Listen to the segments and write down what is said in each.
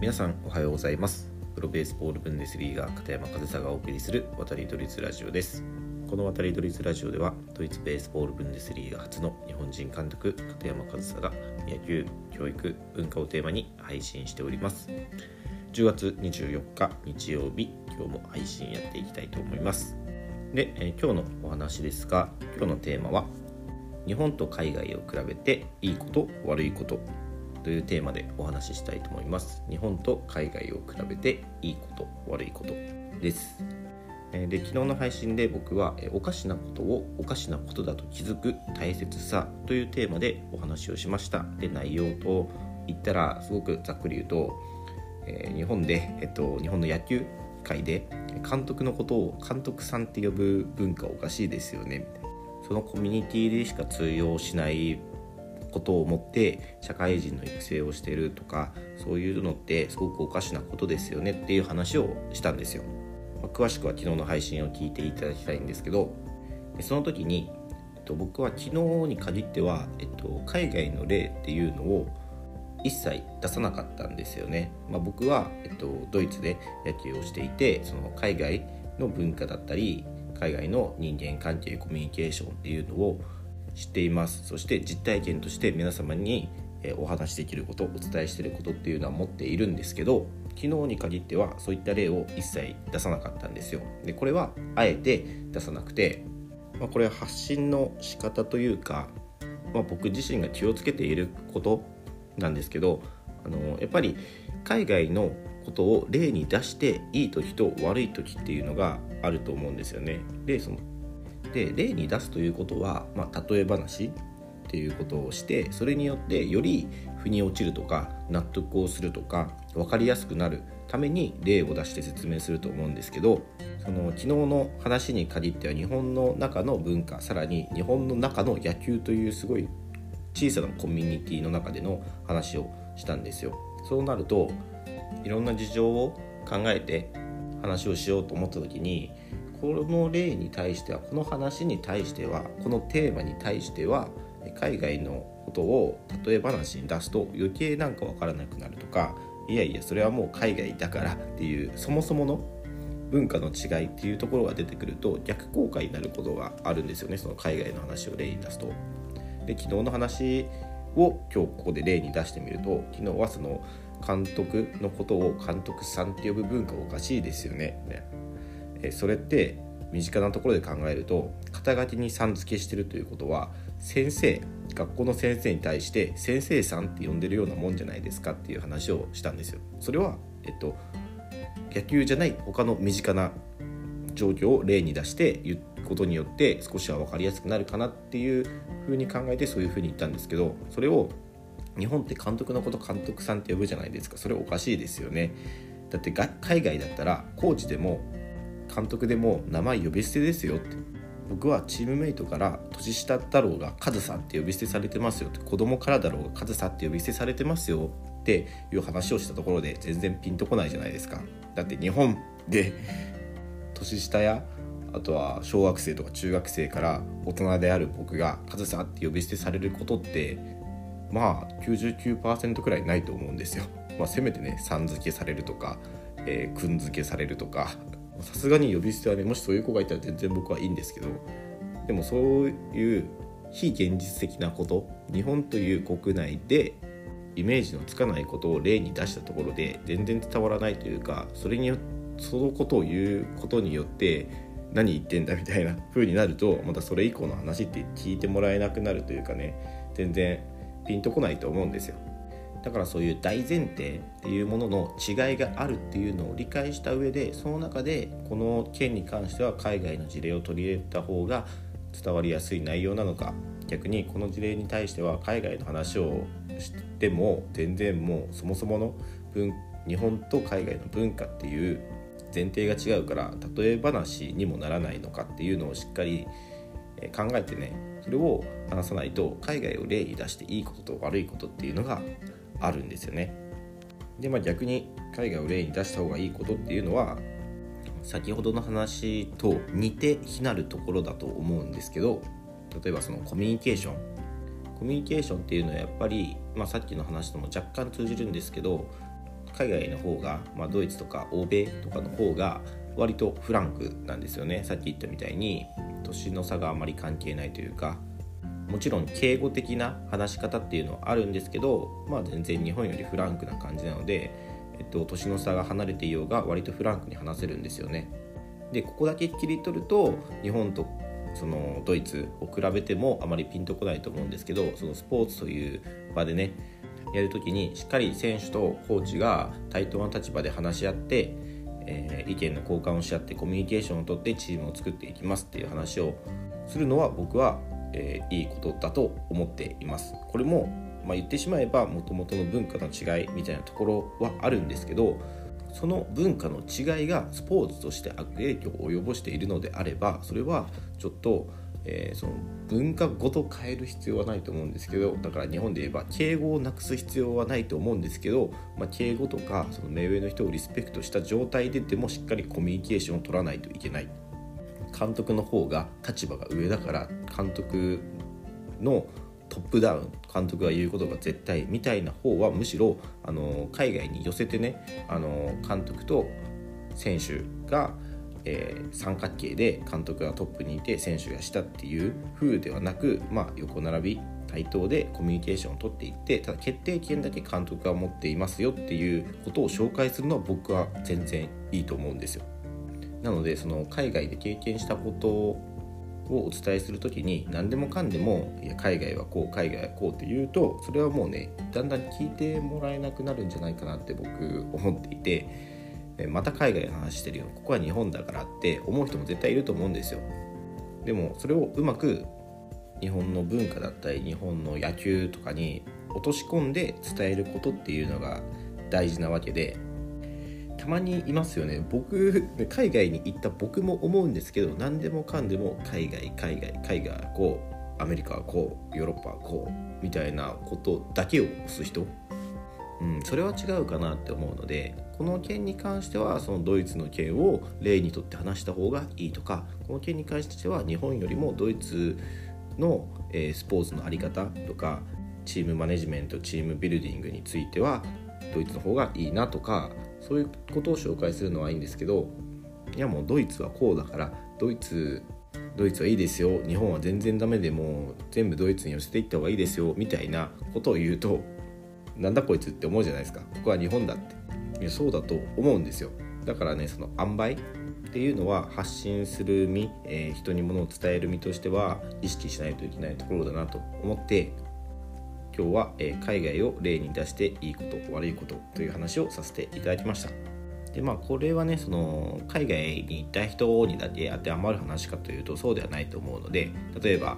皆さんおはようございます。プロベースボールブンデスリーガー片山和沙がお送りする渡りドリズラジオです。この渡りドリズラジオではドイツベースボールブンデスリーガー初の日本人監督片山和沙が野球教育文化をテーマに配信しております。10月24日日曜日今日も配信やっていきたいと思います。で、えー、今日のお話ですが今日のテーマは日本と海外を比べていいこと悪いこと。というテーマでお話ししたいと思います。日本と海外を比べていいこと悪いことです。で昨日の配信で僕はおかしなことをおかしなことだと気づく大切さというテーマでお話をしました。で内容と言ったらすごくざっくり言うと、え、日本で、えっと、日本の野球界で監督のことを監督さんって呼ぶ文化おかしいですよね。みたいなそのコミュニティでしか通用しないことを思って社会人の育成をしてるとかそういうのってすごくおかしなことですよねっていう話をしたんですよ、まあ、詳しくは昨日の配信を聞いていただきたいんですけどその時に、えっと、僕は昨日に限っては、えっと、海外の例っていうのを一切出さなかったんですよね、まあ、僕は、えっと、ドイツで野球をしていてその海外の文化だったり海外の人間関係コミュニケーションっていうのを知っていますそして実体験として皆様にお話しできることお伝えしてることっていうのは持っているんですけど昨日に限ってはそういった例を一切出さなかったんですよでこれはあえて出さなくて、まあ、これは発信の仕方というか、まあ、僕自身が気をつけていることなんですけどあのやっぱり海外のことを例に出していい時と悪い時っていうのがあると思うんですよね。でそので例に出すということは、まあ、例え話っていうことをしてそれによってより腑に落ちるとか納得をするとか分かりやすくなるために例を出して説明すると思うんですけどその昨日の話に限っては日本の中の文化さらに日本の中の野球というすごい小さなコミュニティの中での話をしたんですよ。そうなるといろんな事情を考えて話をしようと思った時にこの例に対してはこの話に対してはこのテーマに対しては海外のことを例え話に出すと余計なんか分からなくなるとかいやいやそれはもう海外だからっていうそもそもの文化の違いっていうところが出てくると逆効果になることがあるんですよねその海外の話を例に出すと。で昨日の話を今日ここで例に出してみると昨日はその監督のことを監督さんって呼ぶ文化おかしいですよね。ねそれって身近なところで考えると肩書きにさん付けしてるということは先生学校の先生に対して先生さんって呼んでるようなもんじゃないですかっていう話をしたんですよ。それは、えっと、野球じゃない他の身近な状況を例に出して言うことによって少しは分かりやすくなるかなっていうふうに考えてそういうふうに言ったんですけどそれを日本って監督のこと監督さんって呼ぶじゃないですかそれおかしいですよねだって海外だったらコーチでも監督でも名前呼び捨てですよって。僕はチームメイトから年下だろうがカズさんって呼び捨てされてますよって。子供からだろうがカズさんって呼び捨てされてますよっていう話をしたところで全然ピンとこないじゃないですか。だって日本で年下やあとは小学生とか中学生から大人である僕がカズさんって呼び捨てされることってまあ99%くらいないと思うんですよ。まあ、せめてねさん付けされるとか、えー、くん付けされるとかさすがに呼び捨てはねもしそういう子がいたら全然僕はいいんですけどでもそういう非現実的なこと日本という国内でイメージのつかないことを例に出したところで全然伝わらないというかそれによそのことを言うことによって何言ってんだみたいな 風になるとまたそれ以降の話って聞いてもらえなくなるというかね全然ピンとこないと思うんですよ。だからそういう大前提っていうものの違いがあるっていうのを理解した上でその中でこの件に関しては海外の事例を取り入れた方が伝わりやすい内容なのか。逆にこの事例に対しては海外の話をしても全然もうそもそもの文日本と海外の文化っていう前提が違うから例え話にもならないのかっていうのをしっかり考えてねそれを話さないと海外を例に出していいことと悪いことっていうのがあるんですよね。でまあ逆に海外を例に出した方がいいことっていうのは先ほどの話と似て非なるところだと思うんですけど例えばそのコミュニケーションコミュニケーションっていうのはやっぱり、まあ、さっきの話とも若干通じるんですけど海外の方が、まあ、ドイツとか欧米とかの方が割とフランクなんですよねさっき言ったみたいに年の差があまり関係ないというかもちろん敬語的な話し方っていうのはあるんですけど、まあ、全然日本よりフランクな感じなので、えっと、年の差が離れていようが割とフランクに話せるんですよね。でここだけ切り取ると日本とそのドイツを比べてもあまりピンとこないと思うんですけどそのスポーツという場でねやるときにしっかり選手とコーチが対等な立場で話し合って、え、意見の交換をし合ってコミュニケーションをとってチームを作っていきますっていう話をするのは僕は、えー、いいことだと思っています。これも、まあ、言ってしまえばもともとの文化の違いみたいなところはあるんですけどその文化の違いがスポーツとして悪影響を及ぼしているのであればそれはちょっと、えー、その文化ごと変える必要はないと思うんですけどだから日本で言えば敬語をなくす必要はないと思うんですけど、まあ、敬語とかその目上の人をリスペクトした状態ででもしっかりコミュニケーションを取らないといけない監督の方が立場が上だから監督のトップダウン監督が言うことが絶対みたいな方はむしろあの海外に寄せてねあの監督と選手が、えー、三角形で監督がトップにいて選手が下っていう風ではなく、まあ、横並び対等でコミュニケーションをとっていってただ決定権だけ監督が持っていますよっていうことを紹介するのは僕は全然いいと思うんですよ。なのでその海外で経験したことをお伝えする時に何でもかんでもいや海外はこう海外はこうって言うとそれはもうねだんだん聞いてもらえなくなるんじゃないかなって僕思っていてまた海外の話してるよここは日本だからって思う人も絶対いると思うんですよ。でもそれをうまく日本の文化だったり日本の野球とかに落とし込んで伝えることっていうのが大事なわけでたまにいますよね。僕海外に行った僕も思うんですけど何でもかんでも海外海外海外はこうアメリカはこうヨーロッパはこうみたいなことだけを押す人、うん、それは違うかなって思うのでこの件に関してはそのドイツの件を例にとって話した方がいいとかこの件に関しては日本よりもドイツの、え、スポーツの在り方とかチームマネジメントチームビルディングについてはドイツの方がいいなとかそういうことを紹介するのはいいんですけどいやもうドイツはこうだからドイツドイツはいいですよ日本は全然ダメでも全部ドイツに寄せていった方がいいですよみたいなことを言うとなんだこいつって思うじゃないですか。ここは日本だって。いやそうだと思うんですよ。だからねその塩梅っていうのは発信する身、えー、人にものを伝える身としては意識しないといけないところだなと思って今日は、え海外を例に出していいこと悪いことという話をさせていただきました。でまあこれはねその海外に行った人にだけ当てはまる話かというとそうではないと思うので例えば、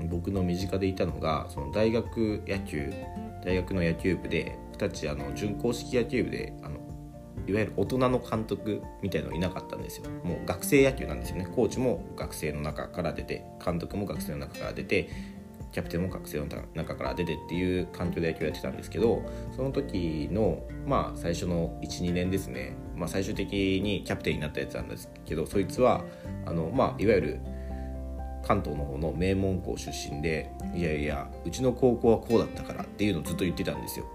うん、僕の身近でいたのがその大学野球大学の野球部で僕たちあの準公式野球部であのいわゆる大人の監督みたいのいなかったんですよ。もう学生野球なんですよね。コーチも学生の中から出て監督も学生の中から出てキャプテンも学生の中から出てっていう環境で野球やってたんですけどその時のまあ最初の12年ですね、まあ、最終的にキャプテンになったやつなんですけどそいつはあの、まあ、いわゆる関東の方の名門校出身でいやいやうちの高校はこうだったからっていうのをずっと言ってたんですよ。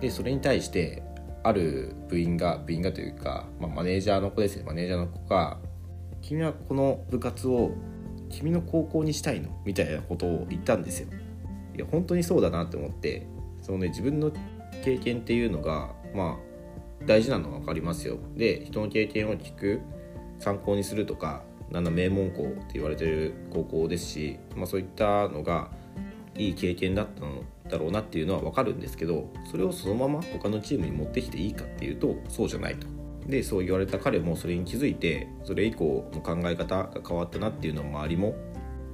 でそれに対してある部員が部員がというか、まあ、マネージャーの子ですね。マネージャーの子が君はこの部活を君の高校にしたいの？みたいなことを言ったんですよ。いや本当にそうだなって思ってそのね自分の経験っていうのがまあ大事なのは分かりますよ。で人の経験を聞く参考にするとかなんだ名門校って言われてる高校ですし、まあ、そういったのがいい経験だったのだろうなっていうのは分かるんですけどそれをそのまま他のチームに持ってきていいかっていうとそうじゃないと。でそう言われた彼もそれに気づいてそれ以降の考え方が変わったなっていうのも周りも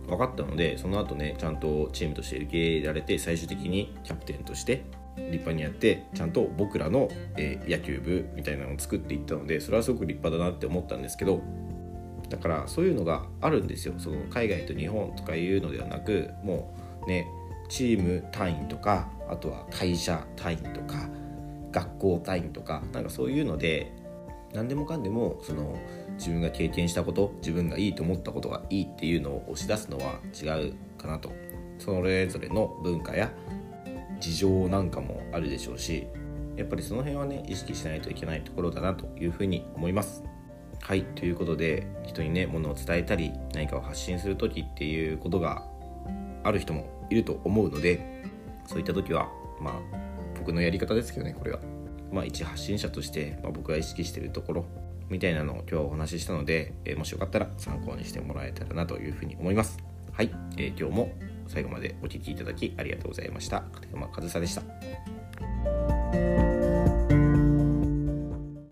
分かったのでその後ねちゃんとチームとして受け入れられて最終的にキャプテンとして立派にやってちゃんと僕らの、え、野球部みたいなのを作っていったのでそれはすごく立派だなって思ったんですけどだからそういうのがあるんですよ。その海外と日本とかいうのではなくもうねチーム単位とかあとは会社単位とか学校単位とかなんかそういうので何でもかんでもその自分が経験したこと自分がいいと思ったことがいいっていうのを押し出すのは違うかなと。それぞれの文化や事情なんかもあるでしょうしやっぱりその辺はね意識しないといけないところだなというふうに思います。はいということで人にねものを伝えたり何かを発信する時っていうことがある人もいると思うのでそういった時はまあ僕のやり方ですけどねこれは。まあ一発信者として、まあ、僕が意識しているところみたいなのを今日お話ししたので、えー、もしよかったら参考にしてもらえたらなというふうに思います。はい、えー、今日も最後までお聴きいただきありがとうございました。片山和沙でした。